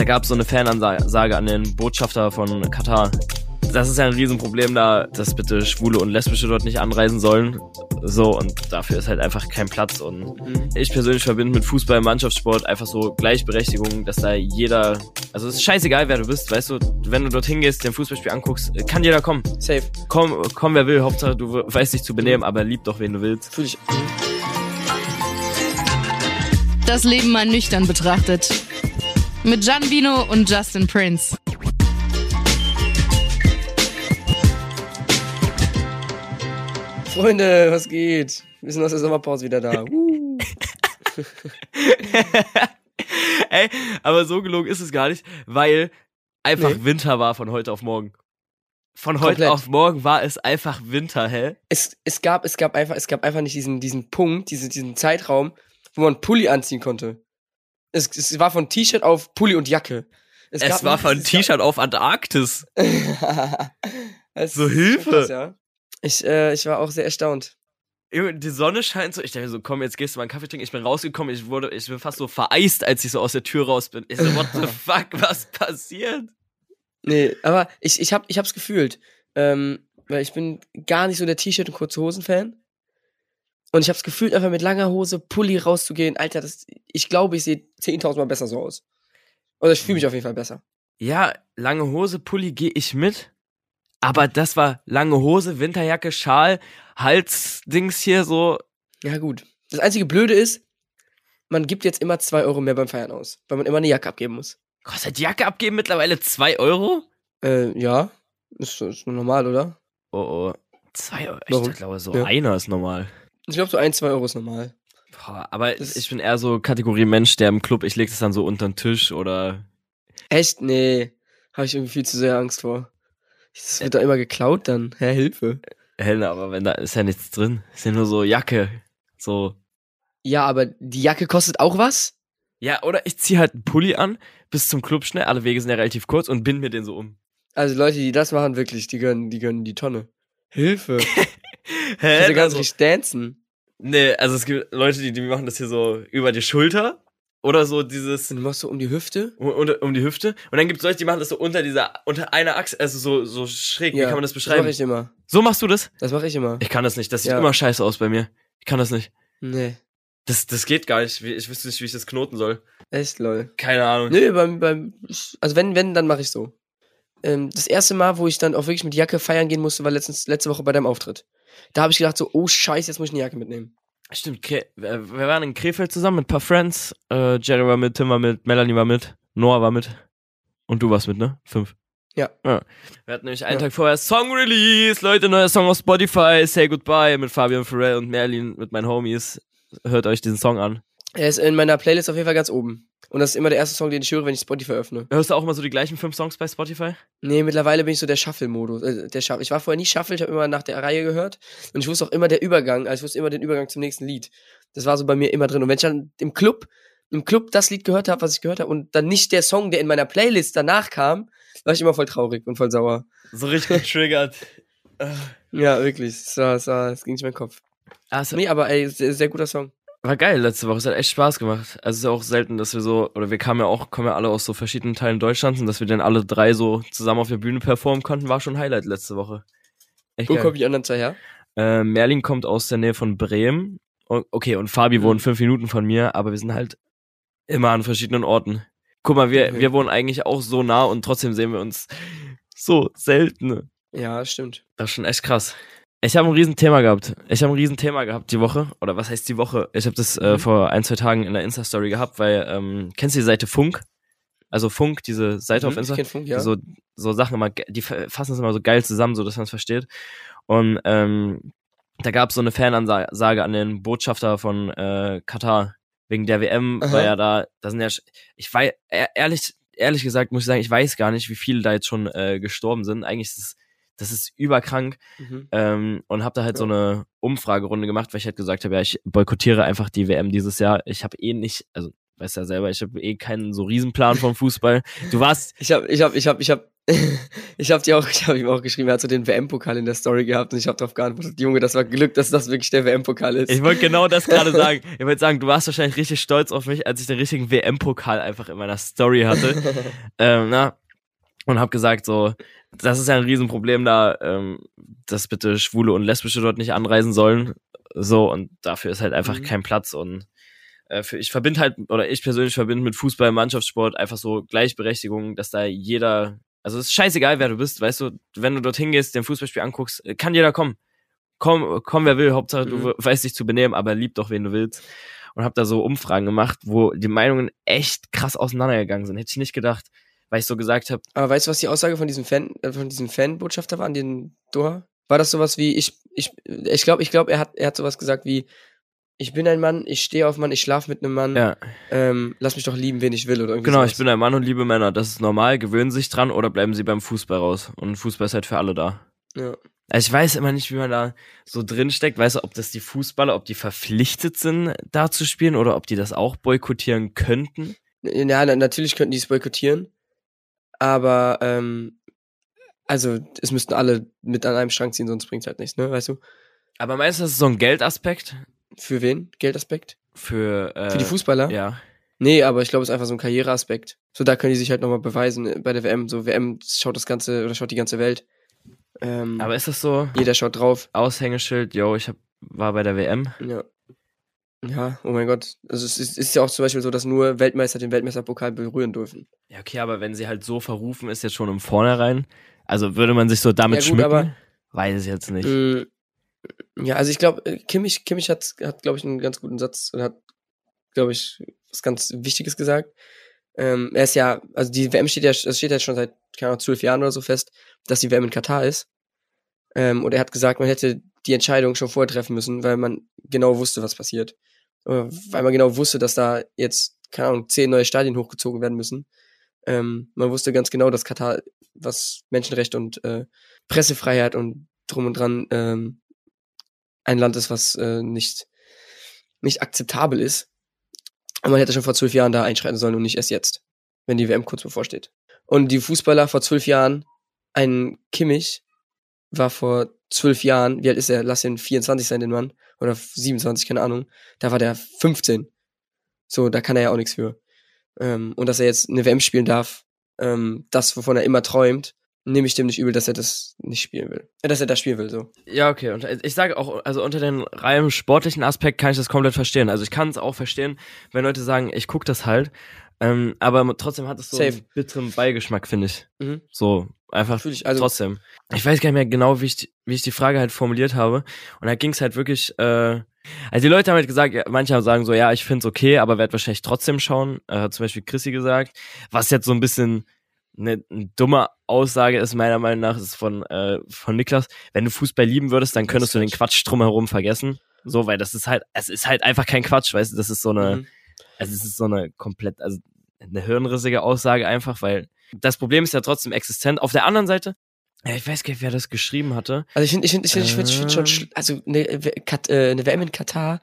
da gab es so eine Fanansage an den Botschafter von Katar. Das ist ja ein Riesenproblem da, dass bitte Schwule und Lesbische dort nicht anreisen sollen. So, und dafür ist halt einfach kein Platz. Und Mhm. ich persönlich verbinde mit Fußball, Mannschaftssport einfach so Gleichberechtigung, dass da jeder, also es ist scheißegal, wer du bist, weißt du, wenn du dorthin gehst, den Fußballspiel anguckst, kann jeder kommen. Safe. Komm, komm, wer will, Hauptsache du weißt dich zu benehmen, aber lieb doch, wen du willst. Fühl ich. Das Leben mal nüchtern betrachtet. Mit Gian Vino und Justin Prince. Freunde, was geht? Wir sind aus der Sommerpause wieder da. Uh. Ey, aber so gelogen ist es gar nicht, weil einfach Nee. Winter war von heute auf morgen. Von heute Komplett. auf morgen war es einfach Winter, hä? Es, es, gab, es, gab einfach, es gab einfach nicht diesen, diesen Punkt, diesen, diesen Zeitraum, wo man Pulli anziehen konnte. Es, es war von T-Shirt auf Pulli und Jacke. Es, gab war von es T-Shirt auf Antarktis. Es So Hilfe. krass, ja. Ich, äh, ich war auch sehr erstaunt. Die Sonne scheint so. Ich dachte so, komm, jetzt gehst du mal einen Kaffee trinken. Ich bin rausgekommen, ich wurde, ich bin fast so vereist, als ich so aus der Tür raus bin. Ich so, what the fuck, was passiert? Nee, aber ich, ich, hab, ich hab's gefühlt. Ähm, weil ich bin gar nicht so der T-Shirt- und kurze Hosen-Fan. Und ich hab's gefühlt, einfach mit langer Hose, Pulli rauszugehen. Alter, das, ich glaube, ich sehe 10.000 Mal besser so aus. Oder ich fühle mich auf jeden Fall besser. Ja, lange Hose, Pulli gehe ich mit. Aber das war lange Hose, Winterjacke, Schal, Halsdings hier so. Ja, gut. Das einzige Blöde ist, man gibt jetzt immer 2 Euro mehr beim Feiern aus, weil man immer eine Jacke abgeben muss. Kostet die Jacke abgeben mittlerweile 2 Euro? Äh, ja. Ist, ist normal, oder? Oh, oh. 2 Euro. Ich glaube, so Ja. einer ist normal. Ich glaube, so 1, 2 Euro ist normal. Boah, aber Das- ich bin eher so Kategorie Mensch, der im Club, ich leg das dann so unter den Tisch oder. Echt? Nee. Habe ich irgendwie viel zu sehr Angst vor. Das wird da immer geklaut dann. Hä, Hilfe. Hell, aber wenn da ist ja nichts drin. Ist ja nur so Jacke. So. Ja, aber die Jacke kostet auch was? Ja, oder ich zieh halt einen Pulli an, bis zum Club schnell, alle Wege sind ja relativ kurz und bind mir den so um. Also Leute, die das machen, wirklich, die gönnen, die gönnen die Tonne. Hilfe. Ich Hä? ja gar Also- nicht richtig dancen. Nee, also es gibt Leute, die, die machen das hier so über die Schulter oder so dieses Und du machst so um die Hüfte? um, um die Hüfte. Und dann gibt es Leute, die machen das so unter dieser, unter einer Achse, also so, so schräg. Wie kann man das Das beschreiben? mache ich immer. so machst du das? Das mache ich immer. Ich kann das nicht. Das sieht Ja. immer scheiße aus bei mir. Ich kann das nicht. Nee. Das, das geht gar nicht. Ich wüsste nicht, wie ich das knoten soll. Echt, lol. Keine Ahnung. Nö, beim, beim, also wenn, wenn, dann mache ich so. Ähm, das erste Mal, wo ich dann auch wirklich mit Jacke feiern gehen musste, war letztens, letzte Woche bei deinem Auftritt. Da habe ich gedacht so, oh scheiße, jetzt muss ich eine Jacke mitnehmen. Stimmt, Kre wir waren in Krefeld zusammen mit ein paar Friends. Äh, Jerry war mit, Tim war mit, Melanie war mit, Noah war mit. Und du warst mit, ne? Fünf. Ja. Wir hatten nämlich einen Ja. Tag vorher Song Release, Leute, neuer Song auf Spotify, Say Goodbye mit Fabian Pharrell und Merlin mit meinen Homies. Hört euch diesen Song an. Er ist in meiner Playlist auf jeden Fall ganz oben. Und das ist immer der erste Song, den ich höre, wenn ich Spotify öffne. Hörst du auch immer so die gleichen fünf Songs bei Spotify? Nee, mittlerweile bin ich so der Shuffle-Modus. Äh, der Shuffle. Ich war vorher nie Shuffle, ich habe immer nach der Reihe gehört. Und ich wusste auch immer der Übergang, also ich wusste immer den Übergang zum nächsten Lied. Das war so bei mir immer drin. Und wenn ich dann im Club, im Club das Lied gehört habe, was ich gehört habe, und dann nicht der Song, der in meiner Playlist danach kam, war ich immer voll traurig und voll sauer. So richtig getriggert. Ja, wirklich. Es war, es war, es ging nicht in meinen Kopf. Also, Nee, aber ey, sehr, sehr guter Song. War geil letzte Woche. Es hat echt Spaß gemacht. Also es ist ja auch selten, dass wir so, oder wir kamen ja auch, kommen ja alle aus so verschiedenen Teilen Deutschlands und dass wir dann alle drei so zusammen auf der Bühne performen konnten, war schon ein Highlight letzte Woche. Echt Wo kommen die anderen zwei her? Äh, Merlin kommt aus der Nähe von Bremen. Okay, und Fabi Mhm. wohnt fünf Minuten von mir, aber wir sind halt immer an verschiedenen Orten. Guck mal, wir, Okay. wir wohnen eigentlich auch so nah und trotzdem sehen wir uns so selten. Ja, stimmt. Das ist schon echt krass. Ich habe ein Riesenthema gehabt. Ich habe ein Riesenthema gehabt die Woche. Oder was heißt die Woche? Ich habe das äh, Mhm. vor ein, zwei Tagen in der Insta-Story gehabt, weil, ähm, kennst du die Seite Funk? Also Funk, diese Seite auf Mhm, Insta? Ich kenn Funk, ja. so, so Sachen immer, die fa- fassen es immer so geil zusammen, so dass man es versteht. Und ähm, da gab es so eine Fanansage an den Botschafter von äh, Katar wegen der WM, Aha. weil ja da, da sind ja, ich weiß, ehrlich, ehrlich gesagt muss ich sagen, ich weiß gar nicht, wie viele da jetzt schon äh, gestorben sind. Eigentlich ist es, das ist überkrank mhm. ähm, und habe da halt so Ja. eine Umfragerunde gemacht, weil ich halt gesagt habe, ja, ich boykottiere einfach die WM dieses Jahr. Ich habe eh nicht, also weißt ja selber, ich habe eh keinen so Riesenplan vom Fußball. Du warst, Ich hab, ich hab, ich hab, ich hab ich habe auch, ich habe ihm auch geschrieben, er hat so den WM-Pokal in der Story gehabt und ich habe darauf geantwortet, Junge, das war Glück, dass das wirklich der WM-Pokal ist. Ich wollte genau das gerade sagen. Ich wollte sagen, du warst wahrscheinlich richtig stolz auf mich, als ich den richtigen WM-Pokal einfach in meiner Story hatte. ähm, na, und habe gesagt so, das ist ja ein Riesenproblem da, ähm, dass bitte Schwule und Lesbische dort nicht anreisen sollen. So, und dafür ist halt einfach Mhm. kein Platz und äh, für, ich verbinde halt, oder ich persönlich verbinde mit Fußball, Mannschaftssport einfach so Gleichberechtigung, dass da jeder, also es ist scheißegal, wer du bist, weißt du, wenn du dorthin gehst, den Fußballspiel anguckst, äh, kann jeder kommen. Komm, komm, wer will, Hauptsache du Mhm. we- weißt dich zu benehmen, aber lieb doch, wen du willst. Und hab da so Umfragen gemacht, wo die Meinungen echt krass auseinandergegangen sind. Hätte ich nicht gedacht, weil ich so gesagt habe, Aber weißt du, was die Aussage von diesem Fan, äh, von diesem Fanbotschafter war an den Doha? War das sowas wie, ich, ich, ich glaube, ich glaube, er hat, er hat sowas gesagt wie, ich bin ein Mann, ich stehe auf Mann, ich schlafe mit einem Mann, ja, ähm, lass mich doch lieben, wen ich will oder irgendwie genau, sowas. ich bin ein Mann und liebe Männer. Das ist normal, gewöhnen sich dran oder bleiben sie beim Fußball raus. Und Fußball ist halt für alle da. Ja. Also ich weiß immer nicht, wie man da so drin steckt. Weißt du, ob das die Fußballer, ob die verpflichtet sind, da zu spielen oder ob die das auch boykottieren könnten? Ja, na, natürlich könnten die es boykottieren, aber ähm, also es müssten alle mit an einem Strang ziehen, sonst bringt's halt nichts, ne? Weißt du? Aber meinst du, das ist so ein Geldaspekt Für wen? Geldaspekt? für, äh, Für die Fußballer? Ja. Nee, aber ich glaube, es ist einfach so ein Karriereaspekt. So, da können die sich halt nochmal beweisen äh, bei der WM. So, WM schaut das Ganze oder schaut die ganze Welt. Ähm, Aber ist das so jeder schaut drauf. Aushängeschild, yo, ich hab, war bei der WM? Ja. Ja, oh mein Gott. Also es ist, ist ja auch zum Beispiel so, dass nur Weltmeister den Weltmeisterpokal berühren dürfen. Ja, okay, aber wenn sie halt so verrufen ist, jetzt schon im Vornherein, also würde man sich so damit Ja, gut, schmücken? aber- Weiß ich jetzt nicht. Mm, Ja, also ich glaube, Kimmich, Kimmich hat, hat glaube ich, einen ganz guten Satz und hat, glaube ich, was ganz Wichtiges gesagt. Ähm, er ist ja, also die WM steht ja, es steht ja schon seit, keine Ahnung, zwölf Jahren oder so fest, dass die WM in Katar ist. Ähm, und er hat gesagt, man hätte die Entscheidung schon vorher treffen müssen, weil man genau wusste, was passiert. Weil man genau wusste, dass da jetzt, keine Ahnung, zehn neue Stadien hochgezogen werden müssen. Ähm, man wusste ganz genau, dass Katar, was Menschenrechte und äh, Pressefreiheit und drum und dran ähm, ein Land ist, was äh, nicht, nicht akzeptabel ist. Und man hätte schon vor zwölf Jahren da einschreiten sollen und nicht erst jetzt, wenn die WM kurz bevorsteht. Und die Fußballer vor zwölf Jahren, ein Kimmich war vor zwölf Jahren, wie alt ist er? Lass ihn 24 sein, den Mann. Oder 27, keine Ahnung. Da war der 15. So, da kann er ja auch nichts für. Ähm, und dass er jetzt eine WM spielen darf, ähm, das, wovon er immer träumt, nehme ich dem nicht übel, dass er das nicht spielen will. Äh, dass er das spielen will, so. Ja, okay. Und ich sage auch, also unter den rein sportlichen Aspekt kann ich das komplett verstehen. Also ich kann es auch verstehen, wenn Leute sagen, ich guck das halt. Ähm, aber trotzdem hat es so Safe. einen bitteren Beigeschmack, finde ich. Mhm. So, einfach ich, also- trotzdem. Ich weiß gar nicht mehr genau, wie ich, wie ich die Frage halt formuliert habe. Und da ging es halt wirklich, äh, also die Leute haben halt gesagt, ja, manche haben sagen so, ja, ich find's okay, aber werd wahrscheinlich trotzdem schauen. Äh, hat zum Beispiel Chrissy gesagt. Was jetzt so ein bisschen eine, eine dumme Aussage ist, meiner Meinung nach, ist von, äh, von Niklas. Wenn du Fußball lieben würdest, dann könntest du den Quatsch. Drumherum vergessen. So, weil das ist halt, es ist halt einfach kein Quatsch, weißt du, das ist so eine, Mhm. also es ist so eine komplett, also eine hirnrissige Aussage einfach, weil das Problem ist ja trotzdem existent. Auf der anderen Seite, ja, ich weiß gar nicht, wer das geschrieben hatte. Also ich finde, ich finde, ich finde, ich finde find schon, Ähm. also eine, W- Kat- äh, eine WM in Katar,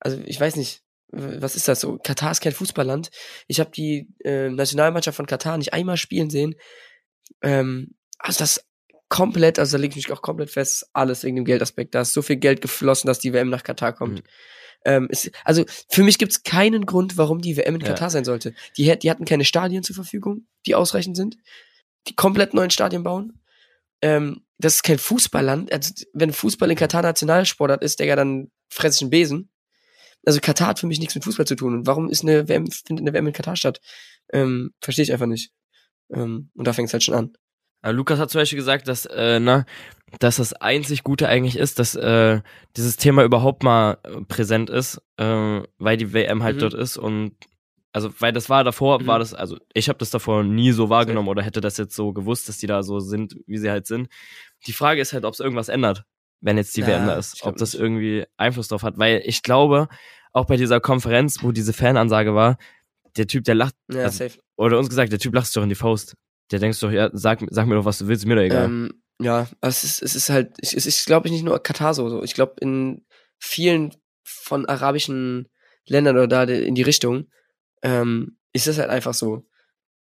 also ich weiß nicht, was ist das so? Katar ist kein Fußballland. Ich habe die äh, Nationalmannschaft von Katar nicht einmal spielen sehen. Ähm, also das komplett, also da lege ich mich auch komplett fest, alles wegen dem Geldaspekt. Da ist so viel Geld geflossen, dass die WM nach Katar kommt. Mhm. Ähm, es, also für mich gibt's keinen Grund, warum die WM in Ja. Katar sein sollte. Die, die hatten keine Stadien zur Verfügung, die ausreichend sind. Die komplett neuen Stadien bauen. Ähm, das ist kein Fußballland. Also, wenn Fußball in Katar Nationalsportart ist, Digga, dann fress ich einen Besen. Also Katar hat für mich nichts mit Fußball zu tun. Und warum ist eine WM, findet eine WM in Katar statt? Ähm, Verstehe ich einfach nicht. Ähm, und da fängt es halt schon an. Äh, Lukas hat zum Beispiel gesagt, dass, äh, na, dass das einzig Gute eigentlich ist, dass äh, dieses Thema überhaupt mal äh, präsent ist, äh, weil die WM halt Mhm. dort ist und also weil das war davor, Mhm. war das, also ich habe das davor nie so wahrgenommen oder hätte das jetzt so gewusst, dass die da so sind, wie sie halt sind. Die Frage ist halt, ob es irgendwas ändert, wenn jetzt die Ja, WM da ist, ob das nicht. irgendwie Einfluss drauf hat, weil ich glaube, auch bei dieser Konferenz, wo diese Fanansage war, der Typ, der lacht, Ja, Also, oder uns gesagt, der Typ lacht sich doch in die Faust. Der denkst doch, ja, sag, sag mir doch, was du willst, mir doch egal. Ähm, ja, es ist, es ist halt, es ist, glaube ich, nicht nur Katar so. so. Ich glaube, in vielen von arabischen Ländern oder da in die Richtung ähm, ist es halt einfach so,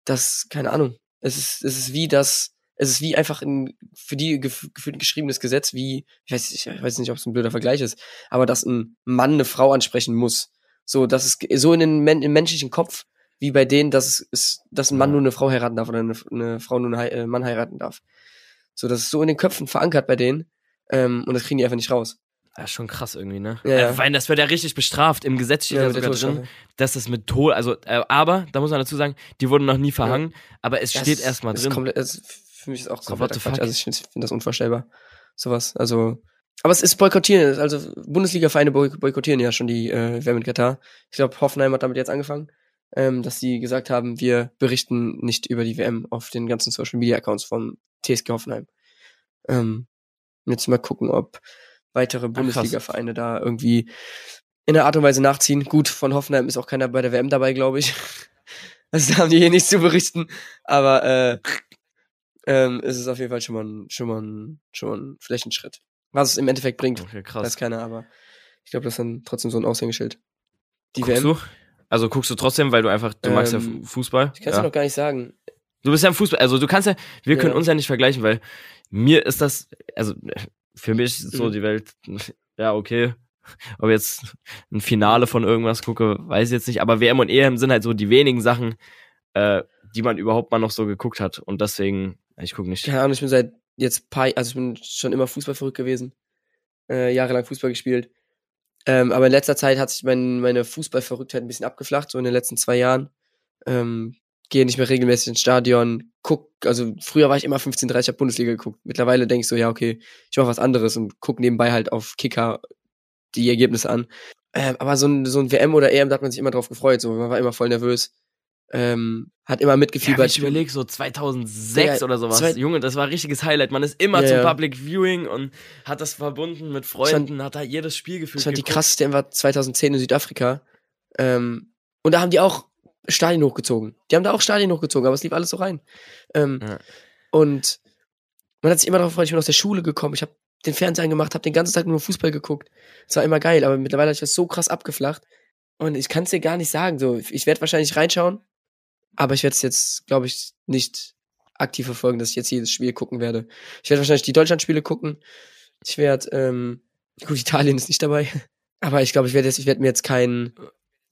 dass, keine Ahnung, es ist, es ist wie das, es ist wie einfach ein für die gef gefühlt geschriebenes Gesetz, wie, ich weiß, ich weiß nicht, ob es ein blöder Vergleich ist, aber dass ein Mann eine Frau ansprechen muss. So, das ist so in den im menschlichen Kopf, wie bei denen, dass es ist, dass ein Mann Ja. nur eine Frau heiraten darf oder eine, eine Frau nur einen äh, Mann heiraten darf. So, das ist so in den Köpfen verankert bei denen. Ähm, und das kriegen die einfach nicht raus. Ja, schon krass irgendwie, ne? Ja, ja. Äh, weil das wird ja richtig bestraft. Im Gesetz steht ja, mit der sogar drin, dass das mit Tod, also, äh, aber, da muss man dazu sagen, die wurden noch nie verhangen, aber es Das steht erstmal das drin. Ist komplett, das ist, für mich ist auch So, the Quatsch. Also ich finde find das unvorstellbar. Sowas. Also. Aber es ist boykottieren. Also Bundesliga-Vereine boy boykottieren ja schon die äh, WM in Katar. Ich glaube, Hoffenheim hat damit jetzt angefangen, ähm, dass die gesagt haben, wir berichten nicht über die WM auf den ganzen Social Media Accounts vom TSG Hoffenheim. Ähm, jetzt mal gucken, ob weitere Bundesliga-Vereine da irgendwie in der Art und Weise nachziehen. Gut, von Hoffenheim ist auch keiner bei der WM dabei, glaube ich. Also da haben die hier nichts zu berichten. Aber äh, ähm, es ist auf jeden Fall schon mal ein, schon mal ein, schon mal ein vielleicht ein Schritt. Was es im Endeffekt bringt, Okay, weiß krass. keiner, aber ich glaube, das ist dann trotzdem so ein Aushängeschild. Die Guckst WM. du? Also guckst du trotzdem, weil du einfach, du magst ja Ähm, Fu- Fußball. Ich kann es ja. noch gar nicht sagen. Du bist ja im Fußball, also du kannst ja, wir können Ja. uns ja nicht vergleichen, weil mir ist das, also für mich ist so Mhm. die Welt, ja, okay. Ob jetzt ein Finale von irgendwas gucke, weiß ich jetzt nicht, aber WM und EM sind halt so die wenigen Sachen, äh, die man überhaupt mal noch so geguckt hat. Und deswegen, ich gucke nicht. Keine Ahnung, ich bin seit jetzt paar, also ich bin schon immer Fußball verrückt gewesen. Äh, jahrelang Fußball gespielt. Ähm, aber in letzter Zeit hat sich mein, meine Fußballverrücktheit ein bisschen abgeflacht, so in den letzten zwei Jahren. Ähm, gehe nicht mehr regelmäßig ins Stadion, guck, also früher war ich immer 15:30 hab Bundesliga geguckt. Mittlerweile denke ich so, ja, okay, ich mache was anderes und guck nebenbei halt auf Kicker die Ergebnisse an. Ähm, aber so ein, so ein WM oder EM, da hat man sich immer drauf gefreut, so, man war immer voll nervös. Ähm, hat immer Ja, mitgefiebert. wenn ich überlege, so 2006 Ja, oder sowas. zwei- Junge, das war ein richtiges Highlight. Man ist immer Ja, zum ja. Public Viewing und hat das verbunden mit Freunden, hat da jedes Spiel gefühlt. Das fand die krasseste war 2010 in Südafrika. Ähm, und da haben die auch Stadien hochgezogen. Die haben da auch Stadien hochgezogen, aber es lief alles so rein. Ähm, Ja. Und man hat sich immer darauf gefreut, ich bin aus der Schule gekommen, ich habe den Fernseher angemacht, habe den ganzen Tag nur Fußball geguckt. Es war immer geil, aber mittlerweile hat sich das so krass abgeflacht. Und ich kann es dir gar nicht sagen. So, ich werde wahrscheinlich reinschauen, aber ich werde es jetzt, glaube ich, nicht aktiv verfolgen, dass ich jetzt jedes Spiel gucken werde. Ich werde wahrscheinlich die Deutschlandspiele gucken. Ich werde, ähm, gut, Italien ist nicht dabei. Aber ich glaube, ich werde jetzt, ich werde mir jetzt kein,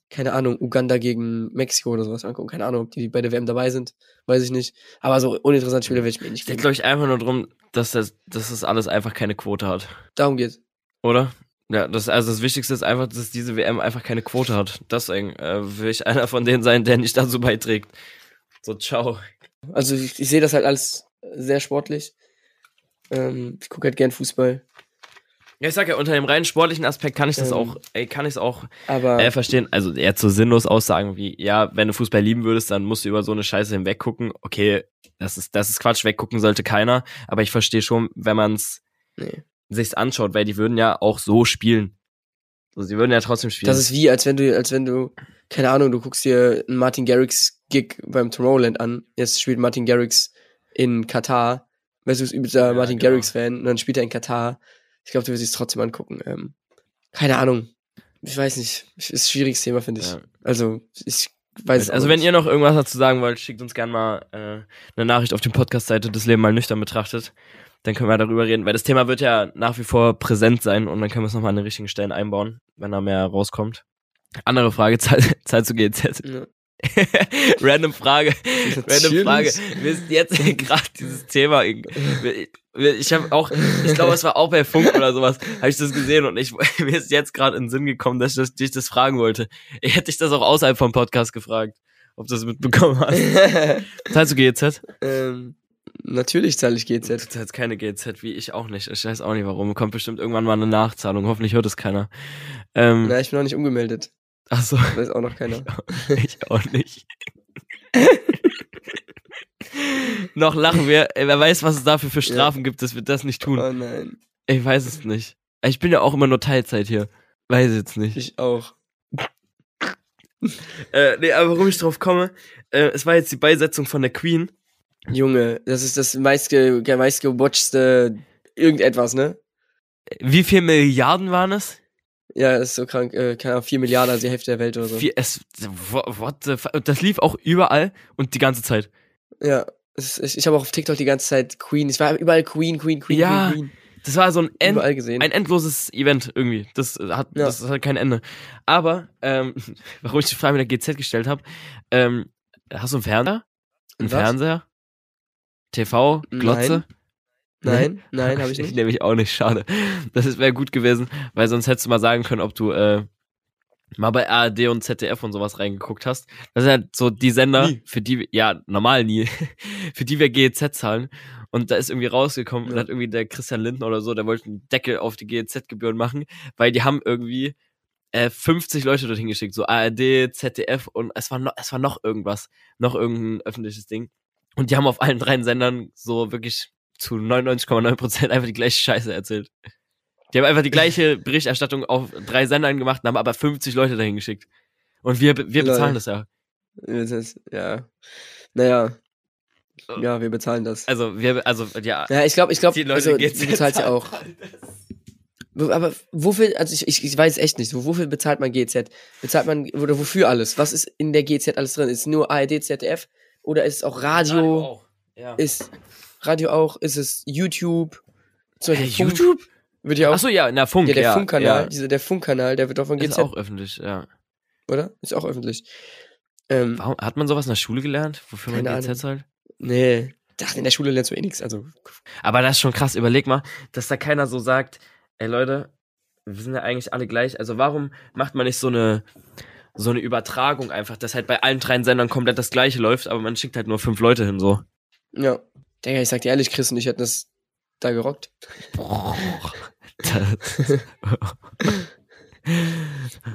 keine Ahnung, Uganda gegen Mexiko oder sowas angucken. Keine Ahnung, ob die bei der WM dabei sind. Weiß ich nicht. Aber so uninteressante Spiele werde ich mir nicht Es geht, glaube ich, einfach nur darum, dass das, dass das alles einfach keine Quote hat. Darum geht's. Oder? Ja, das, also das Wichtigste ist einfach, dass diese WM einfach keine Quote hat. Deswegen äh, will ich einer von denen sein, der nicht dazu beiträgt. So, ciao. Also ich, ich sehe das halt alles sehr sportlich. Ähm, ich gucke halt gern Fußball. Ja, ich sag ja, unter dem rein sportlichen Aspekt kann ich das Ähm. auch, ey, kann ich es auch Aber äh, verstehen. Also eher zu sinnlos Aussagen wie, ja, wenn du Fußball lieben würdest, dann musst du über so eine Scheiße hinweggucken. Okay, das ist, das ist Quatsch, weggucken sollte keiner. Aber ich verstehe schon, wenn man es nee. Sich's anschaut, weil die würden ja auch so spielen. Also, sie würden ja trotzdem spielen. das ist wie, als wenn du, als wenn du, keine Ahnung, du guckst dir einen Martin Garrix Gig beim Tomorrowland an. Jetzt spielt Martin Garrix in Katar. Weißt du, du bist übelster Ja, Martin genau. Garrix-Fan und dann spielt er in Katar. Ich glaube, du wirst es trotzdem angucken. Ähm, keine Ahnung. Ich weiß nicht. Ist ein schwieriges Thema, finde ich. Ja. Also, ich weiß es Also wenn ihr noch irgendwas dazu sagen wollt, schickt uns gerne mal äh, eine Nachricht auf die Podcast-Seite des Leben mal nüchtern betrachtet. Dann können wir darüber reden, weil das Thema wird ja nach wie vor präsent sein und dann können wir es nochmal an den richtigen Stellen einbauen, wenn da mehr rauskommt. Andere Frage, Zeit, Zeit zu GZ. Ja. Random Frage, random. Frage. Mir ist jetzt gerade dieses Thema, ich habe auch, ich glaube, es war auch bei Funk oder sowas, habe ich das gesehen und ich, mir ist jetzt gerade in den Sinn gekommen, dass ich das, dich das fragen wollte. Ich hätte dich das auch außerhalb vom Podcast gefragt, ob du das mitbekommen hast. Zahlst du GZ? ähm, natürlich zahle ich Du GZ. zahlst keine GZ, wie ich auch nicht. Ich weiß auch nicht warum. Kommt bestimmt irgendwann mal eine Nachzahlung. Hoffentlich hört es keiner. Ähm, Na, ich bin noch nicht umgemeldet. ach so, Weiß auch noch keiner. ich auch nicht. Noch lachen wir. Wer weiß, was es dafür für Strafen gibt, dass wir das nicht tun. Oh nein. Ich weiß es nicht. Ich bin ja auch immer nur Teilzeit hier. Weiß jetzt nicht. Ich auch. Äh, nee, aber warum ich drauf komme, äh, es war jetzt die Beisetzung von der Queen. Junge, das ist das meistge der meistgewatchte irgendetwas, ne? Wie viel Milliarden waren es? Ja, ist so krank. Äh, keine Ahnung, 4 Milliarden, also die Hälfte der Welt oder so. Vier, es, what the fuck? Das lief auch überall und die ganze Zeit. Ja. Es ist, ich habe auch auf TikTok die ganze Zeit Queen. Ich war überall Queen, Queen, Queen, Ja, Queen, Queen. Das war so ein, End, ein endloses Event irgendwie. Das hat, Ja. das hat kein Ende. Aber, ähm, warum ich die Frage mit der GZ gestellt habe, ähm, hast du einen Fernseher? Einen Ein was? Fernseher? TV? Glotze? Nein, nein, habe ich Ich nicht. nämlich auch nicht, schade. Das wäre gut gewesen, weil sonst hättest du mal sagen können, ob du äh, mal bei ARD und ZDF und sowas reingeguckt hast. Das sind halt so die Sender, Nie. für die, wir- ja, normal nie, für die wir GEZ zahlen. Und da ist irgendwie rausgekommen und Ja. hat irgendwie der Christian Lindner oder so, der wollte einen Deckel auf die GEZ-Gebühren machen, weil die haben irgendwie äh, 50 Leute dorthin geschickt, so ARD, ZDF und es war noch, es war noch irgendwas, noch irgendein öffentliches Ding. Und die haben auf allen drei Sendern so wirklich zu 99,9 Prozent einfach die gleiche Scheiße erzählt. Die haben einfach die gleiche Berichterstattung auf drei Sendern gemacht und haben aber 50 Leute dahin geschickt. Und wir, wir bezahlen das ja. Das ist, ja. Naja. Ja, wir bezahlen das. Also wir, also ja. Ja, ich glaube, ich glaube, Die Leute also, geht's du bezahlst ja auch. Aber wofür, also ich, ich, ich weiß echt nicht, wofür bezahlt man GZ? Bezahlt man, oder wofür alles? Was ist in der GZ alles drin? Ist nur ARD, ZDF? Oder ist es auch Radio? auch. Ja. Ist Radio auch? Ist es YouTube? Zum Beispiel Funk YouTube? Wird ja auch, Achso, ja, na Funk, ja, der ja. Funkkanal, ja. dieser, der Funkkanal, der wird doch von Ist GZ, auch öffentlich, ja. oder? Ist auch öffentlich. Ähm, Warum, hat man sowas in der Schule gelernt, wofür man GZ Ahnung. zahlt? nee. Dachte, in der Schule lernst du eh nichts, also. Aber das ist schon krass. Überleg mal, dass da keiner so sagt, ey Leute, wir sind ja eigentlich alle gleich. Also warum macht man nicht so eine so eine Übertragung einfach, dass halt bei allen drei Sendern komplett das gleiche läuft, aber man schickt halt nur fünf Leute hin so. Ja. Digga, ich sag dir ehrlich, Chris und ich hätten das da gerockt. Boah. Das,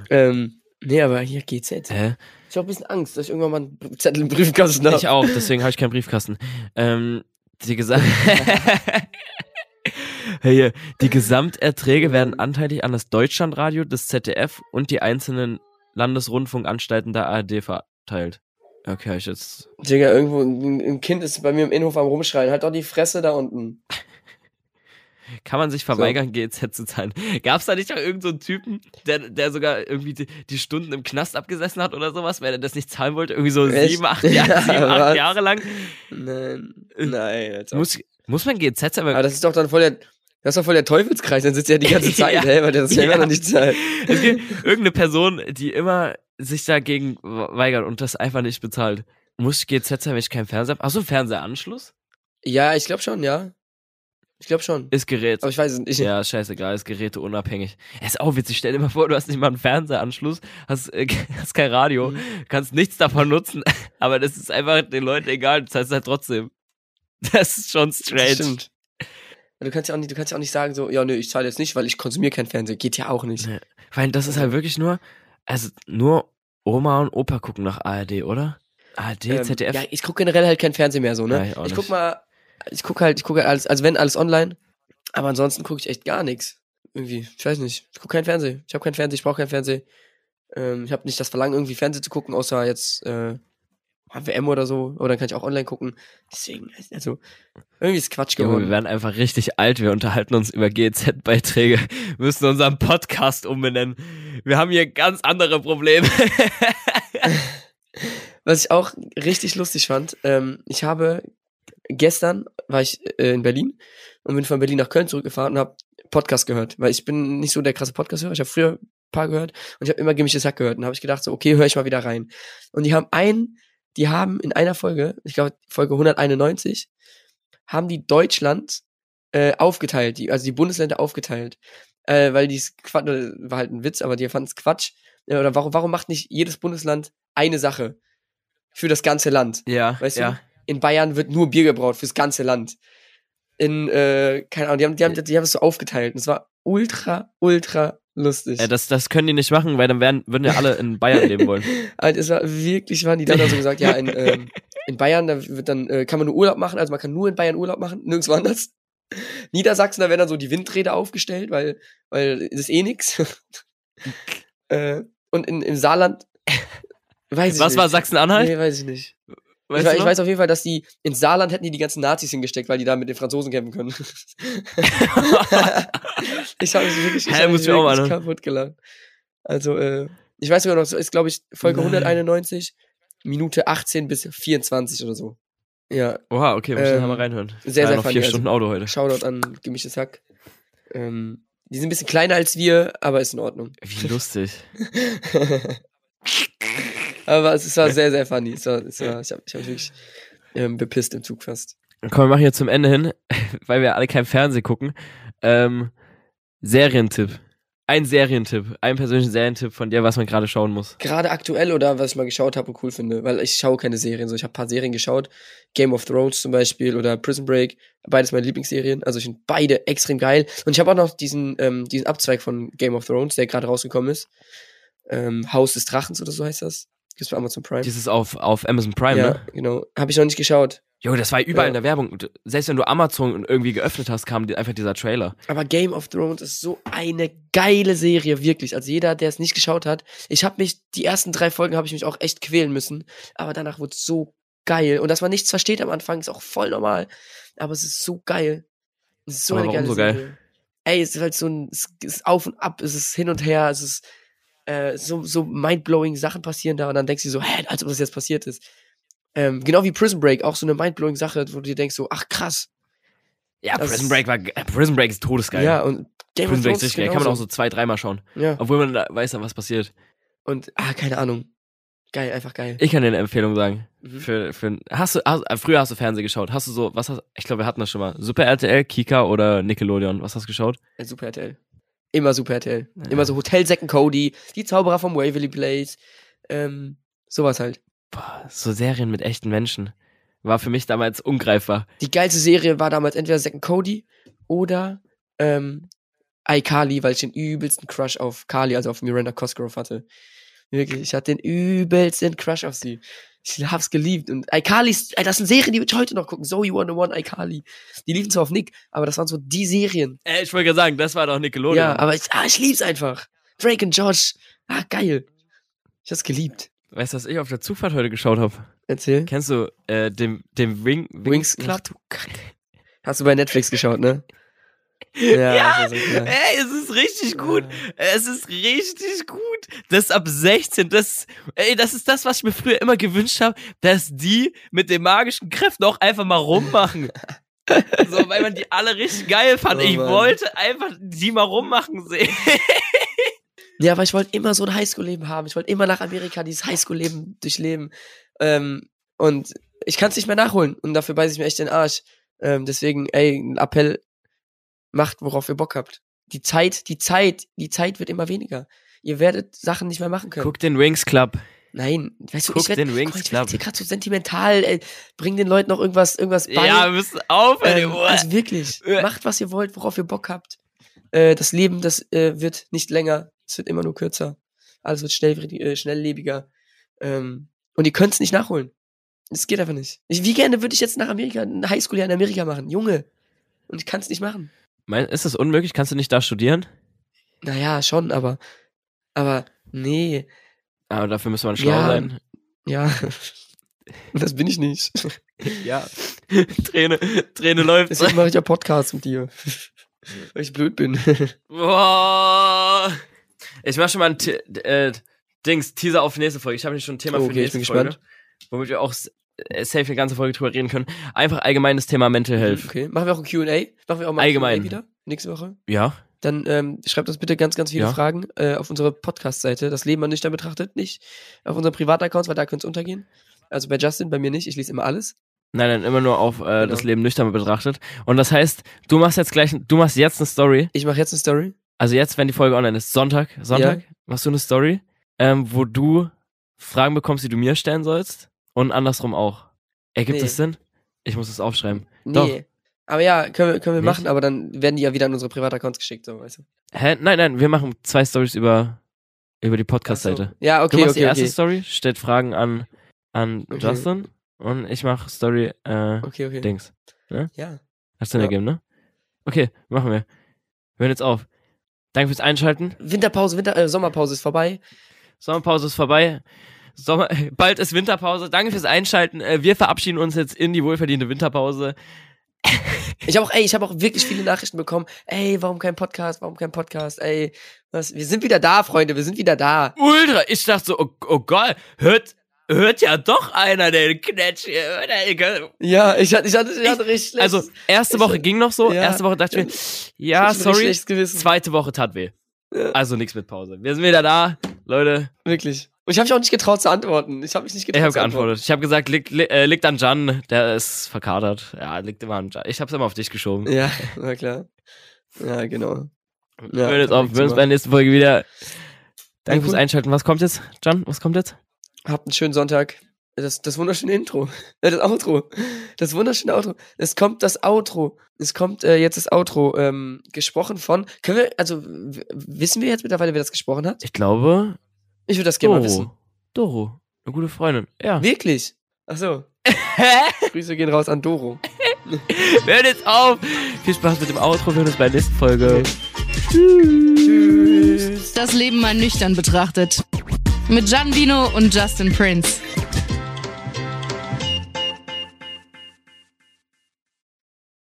Ähm, nee, aber hier GZ. hä? Ich hab ein bisschen Angst, dass ich irgendwann mal einen Zettel im Briefkasten habe. Ich auch, deswegen habe ich keinen Briefkasten. Ähm, die gesagt. Hey, die Gesamterträge werden anteilig an das Deutschlandradio, das ZDF und die einzelnen Landesrundfunkanstalten der ARD verteilt. Okay, ich jetzt. Digga, irgendwo ein, Kind ist bei mir im Innenhof am Rumschreien. Halt doch die Fresse da unten. Kann man sich verweigern, GEZ zu zahlen? Gab's da nicht auch irgendeinen so einen Typen, der, der sogar irgendwie die, die Stunden im Knast abgesessen hat oder sowas, weil er das nicht zahlen wollte? Irgendwie so Echt? sieben, acht, Jahre, sieben, acht? Jahre lang? Nein. Nein, Alter. Muss, muss man GEZ zahlen? aber das ist doch dann voll der. Das ist doch voll der Teufelskreis, dann sitzt er die ganze Zeit, Ja. hä, weil der das ja Ja. immer noch nicht zahlt. Es gibt irgendeine Person, die immer sich dagegen weigert und das einfach nicht bezahlt. Muss ich GZ zahlen, wenn ich keinen Fernseher habe? Achso, Fernsehanschluss? Ja, ich glaube schon, ja. Ich glaube schon. Ist Gerät. Aber ich weiß es nicht. Ja, scheißegal, ist Geräte unabhängig. Ist auch witzig, stell dir mal vor, du hast nicht mal einen Fernsehanschluss, hast, äh, hast kein Radio, Mhm. kannst nichts davon nutzen, aber das ist einfach den Leuten egal, das heißt halt trotzdem. Das ist schon Das strange. stimmt. Du kannst ja auch nicht, du kannst ja auch nicht sagen so, ja, nö, ich zahle jetzt nicht, weil ich konsumiere kein Fernsehen. Geht ja auch nicht. Nee. Weil das ist halt wirklich nur, also nur Oma und Opa gucken nach ARD, oder? ARD, Ähm, ZDF. Ja, ich gucke generell halt kein Fernsehen mehr so, Ja, ne? ich auch ich guck mal, ich gucke halt, ich gucke alles, also wenn alles online, aber ansonsten gucke ich echt gar nichts. Irgendwie, ich weiß nicht. Ich gucke kein Fernsehen. Ich habe kein Fernsehen, ich brauche kein Fernsehen. Ähm, ich habe nicht das Verlangen, irgendwie Fernsehen zu gucken, außer jetzt äh, WM oder so. Oder dann kann ich auch online gucken. Deswegen, also, irgendwie ist Quatsch Junge, wir geworden. werden einfach richtig alt. Wir unterhalten uns über GZ-Beiträge. Wir müssen unseren Podcast umbenennen. Wir haben hier ganz andere Probleme. Was ich auch richtig lustig fand, ähm, ich habe gestern war ich äh, in Berlin und bin von Berlin nach Köln zurückgefahren und habe Podcast gehört, weil ich bin nicht so der krasse Podcast-Hörer. Ich habe früher ein paar gehört und ich habe immer gemischtes Hack gehört und habe ich gedacht so, okay, höre ich mal wieder rein. Und die haben ein, die haben in einer Folge, ich glaube Folge 191, haben die Deutschland äh, aufgeteilt, die, also die Bundesländer aufgeteilt, äh, weil die Quatsch, war halt ein Witz, aber die fanden es Quatsch. Äh, Oder warum, warum macht nicht jedes Bundesland eine Sache für das ganze Land? ja, Weißt ja. du? In Bayern wird nur Bier gebraut fürs ganze Land. In, äh, keine Ahnung, die haben, die haben, die haben es so aufgeteilt. Und es war ultra, ultra lustig. Äh, das, das können die nicht machen, weil dann werden, würden ja alle in Bayern leben wollen. Also es war wirklich, waren die dann so gesagt, ja, in, ähm, in Bayern, da wird dann, äh, kann man nur Urlaub machen, also man kann nur in Bayern Urlaub machen, nirgendwo anders. Niedersachsen, da werden dann so die Windräder aufgestellt, weil, weil das ist eh nix. äh, und in, im Saarland, weiß ich Was nicht. war Sachsen-Anhalt? Nee, weiß ich nicht. Weißt ich, ich weiß auf jeden Fall, dass die in Saarland hätten die die ganzen Nazis hingesteckt, weil die da mit den Franzosen kämpfen können. ich habe mich wirklich, ich Hä, muss mich ich wirklich anhören. kaputt gelacht. Also, äh, ich weiß sogar noch, ist glaube ich Folge Nein. 191, Minute 18 bis 24 oder so. Ja, Oha, okay, wir müssen Ähm, da mal reinhören. sehr, ja, sehr noch funny, vier also- Stunden Auto heute. Shoutout an Gemischtes Hack. Ähm, die sind ein bisschen kleiner als wir, aber ist in Ordnung. Wie lustig. aber es war sehr, sehr funny. Es war, es war, ich habe ich hab mich wirklich ähm, bepisst im Zug fast. Komm, wir machen hier zum Ende hin, weil wir alle kein Fernsehen gucken. Ähm, Serientipp. Ein Serientipp. Ein persönlichen Serientipp von dir, was man gerade schauen muss. Gerade aktuell oder was ich mal geschaut habe und cool finde, weil ich schaue keine Serien. So, ich habe ein paar Serien geschaut. Game of Thrones zum Beispiel oder Prison Break. Beides meine Lieblingsserien. Also ich finde beide extrem geil. Und ich habe auch noch diesen, ähm, diesen Abzweig von Game of Thrones, der gerade rausgekommen ist. Ähm, Haus des Drachens oder so heißt das. Gibt's bei Amazon Prime. Dieses auf, auf Amazon Prime, ja, ne? genau. Habe ich noch nicht geschaut. Jo, das war überall Ja. in der Werbung. Selbst wenn du Amazon irgendwie geöffnet hast, kam einfach dieser Trailer. Aber Game of Thrones ist so eine geile Serie, wirklich. Also jeder, der es nicht geschaut hat, ich habe mich, die ersten drei Folgen habe ich mich auch echt quälen müssen. Aber danach wurde es so geil. Und dass man nichts versteht am Anfang, ist auch voll normal. Aber es ist so geil. Es ist so Aber eine geile so geil? Serie. Ey, es ist halt so ein, es ist auf und ab, es ist hin und her, es ist äh, so, so mindblowing Sachen passieren da und dann denkst du so, hä, als ob das jetzt passiert ist. Ähm, genau wie Prison Break, auch so eine mindblowing Sache, wo du dir denkst so, ach krass. Ja, Das Prison Break war, äh, Prison Break ist todesgeil. Ja, und Game Prison Break ist richtig geil. Kann man auch so zwei, dreimal schauen. Ja. Obwohl man da weiß, was passiert. Und, ah, keine Ahnung. Geil, einfach geil. Ich kann dir eine Empfehlung sagen. Mhm. Für, für, hast du, hast, äh, früher hast du Fernsehen geschaut. Hast du so, was hast, ich glaube, wir hatten das schon mal. Super RTL, Kika oder Nickelodeon. Was hast du geschaut? Super RTL. Immer Super RTL. Ja. Immer so Hotel Zack Cody, die Zauberer vom Waverly Place, ähm, sowas halt. Boah, so Serien mit echten Menschen. War für mich damals ungreifbar. Die geilste Serie war damals entweder Zack and Cody oder, ähm, iCarly, weil ich den übelsten Crush auf Carly, also auf Miranda Cosgrove hatte. Wirklich, ich hatte den übelsten Crush auf sie. Ich hab's geliebt. Und iCarly, ey, das sind Serien, die würde ich heute noch gucken. Zoe 101, iCarly. Die liefen zwar auf Nick, aber das waren so die Serien. Äh, ich wollte gerade sagen, das war doch Nickelodeon. Ja, aber ich, ah, ich lieb's einfach. Drake und Josh. Ah, geil. Ich hab's geliebt. Weißt du, was ich auf der Zugfahrt heute geschaut habe? Erzähl. Kennst du äh, den, den Wing, Wings Club? Ach, du Kacke. Hast du bei Netflix geschaut, ne? Ja, Ja, ist so klar. Ey, es ist richtig gut. Es ist richtig gut. Das ab 16. Das, ey, das ist das, was ich mir früher immer gewünscht habe, dass die mit den magischen Kräften auch einfach mal rummachen. so, weil man die alle richtig geil fand. Oh, ich wollte einfach die mal rummachen sehen. Ja, aber ich wollte immer so ein Highschool-Leben haben. Ich wollte immer nach Amerika dieses Highschool-Leben durchleben. Ähm, und ich kann es nicht mehr nachholen. Und dafür beiße ich mir echt den Arsch. Ähm, deswegen, ey, ein Appell, macht, worauf ihr Bock habt. Die Zeit, die Zeit, die Zeit wird immer weniger. Ihr werdet Sachen nicht mehr machen können. Guck den Wings Club. Nein, weißt du, Guck ich werd, den Wings mal, ich Club. werd hier gerade so sentimental, ey, bring den Leuten noch irgendwas, irgendwas bei. Ja, wir müssen aufhören. ähm, Junge. also wirklich, Äh. macht was ihr wollt, worauf ihr Bock habt. Äh, das Leben, das äh, wird nicht länger, es wird immer nur kürzer. Alles wird schnell, äh, schnelllebiger. Ähm, und ihr könnt es nicht nachholen. Es geht einfach nicht. Ich, wie gerne würde ich jetzt nach Amerika, ein Highschool in Amerika machen, Junge. Und ich kann es nicht machen. Mein, ist das unmöglich? Kannst du nicht da studieren? Naja, schon, aber, aber, nee, Aber dafür müsste man schlau Ja. sein. ja. das bin ich nicht. Ja. Träne, Träne läuft. Deswegen mache ich ja Podcasts mit dir. Weil ich blöd bin. Boah. Ich mach schon mal ein äh, Dings, Teaser auf nächste Folge. Ich habe nicht schon ein Thema für Okay, die ich nächste bin Folge. gespannt. Womit wir auch safe eine ganze Folge drüber reden können. Einfach allgemeines Thema Mental Health. Okay. Machen wir auch ein Q&A? Machen wir auch mal Allgemein. ein Q&A wieder? Nächste Woche? Ja. Dann ähm, schreibt uns bitte ganz, ganz viele Ja. Fragen äh, auf unsere Podcast-Seite. Das Leben man nüchtern betrachtet, nicht auf unseren Privataccounts, weil da könnte es untergehen. Also bei Justin, bei mir nicht. Ich lese immer alles. Nein, nein, immer nur auf äh, Genau. das Leben nüchtern betrachtet. Und das heißt, du machst jetzt gleich, du machst jetzt eine Story. Ich mache jetzt eine Story. Also jetzt, wenn die Folge online ist, Sonntag, Sonntag, machst du eine Story, ähm, wo du Fragen bekommst, die du mir stellen sollst. Und andersrum auch. Ergibt Nee. das Sinn? Ich muss das aufschreiben. Nee. Doch. Aber ja, können wir, können wir Nicht? machen, aber dann werden die ja wieder an unsere Privataccounts geschickt, so, weißt du. Hä? Nein, nein, wir machen zwei Stories über, über die Podcast-Seite. So. Ja, Du okay, machst die okay, erste okay. Story, stellt Fragen an, an Okay. Justin und ich mach Story, äh, Okay, okay. Dings. Ja. Hast du Ja. ergeben, ne? Okay, machen wir. Wir hören jetzt auf. Danke fürs Einschalten. Winterpause, Winter, äh, Sommerpause ist vorbei. Sommerpause ist vorbei. Sommer, bald ist Winterpause. Danke fürs Einschalten. Äh, Wir verabschieden uns jetzt in die wohlverdiente Winterpause. Ich habe auch, ey, ich habe auch wirklich viele Nachrichten bekommen. Ey, warum kein Podcast? Warum kein Podcast? Ey, was? Wir sind wieder da, Freunde. Wir sind wieder da. Ultra! Ich dachte so, oh, oh Gott, hört, hört ja doch einer den Knetsch? Ja, ich hatte, ich hatte, ich hatte richtig schlecht. Also, erste Woche ging noch so. Ja. Erste Woche dachte ich mir, Ich ja, sorry. Zweite Woche tat weh. Also nichts mit Pause. Wir sind wieder da, Leute. Wirklich. Und ich habe mich auch nicht getraut zu antworten. Ich habe mich nicht getraut Ich habe geantwortet. Ich habe gesagt, liegt, li äh, liegt an Jan, der ist verkadert. Ja, liegt immer an Jan. Ich hab's immer auf dich geschoben. Ja, na klar. Ja, genau. wir hören jetzt auf. Wir hören uns bei der nächsten Folge wieder. Danke fürs Einschalten. Was kommt jetzt? Jan, was kommt jetzt? Habt einen schönen Sonntag. Das, das wunderschöne Intro. Das Outro. Das wunderschöne Outro. Es kommt das Outro. Es kommt äh, jetzt das Outro. Ähm, gesprochen von. Können wir, also wissen wir jetzt mittlerweile, wer das gesprochen hat? Ich glaube, Ich würde das gerne mal wissen. Doro. Doro. Eine gute Freundin. Ja. Wirklich? Ach so. Grüße gehen raus an Doro. Wir hören jetzt auf. Viel Spaß mit dem Outro. Wir hören uns bei der nächsten Folge. Tschüss. Das Leben mal nüchtern betrachtet. Mit Gianvino und Justin Prince.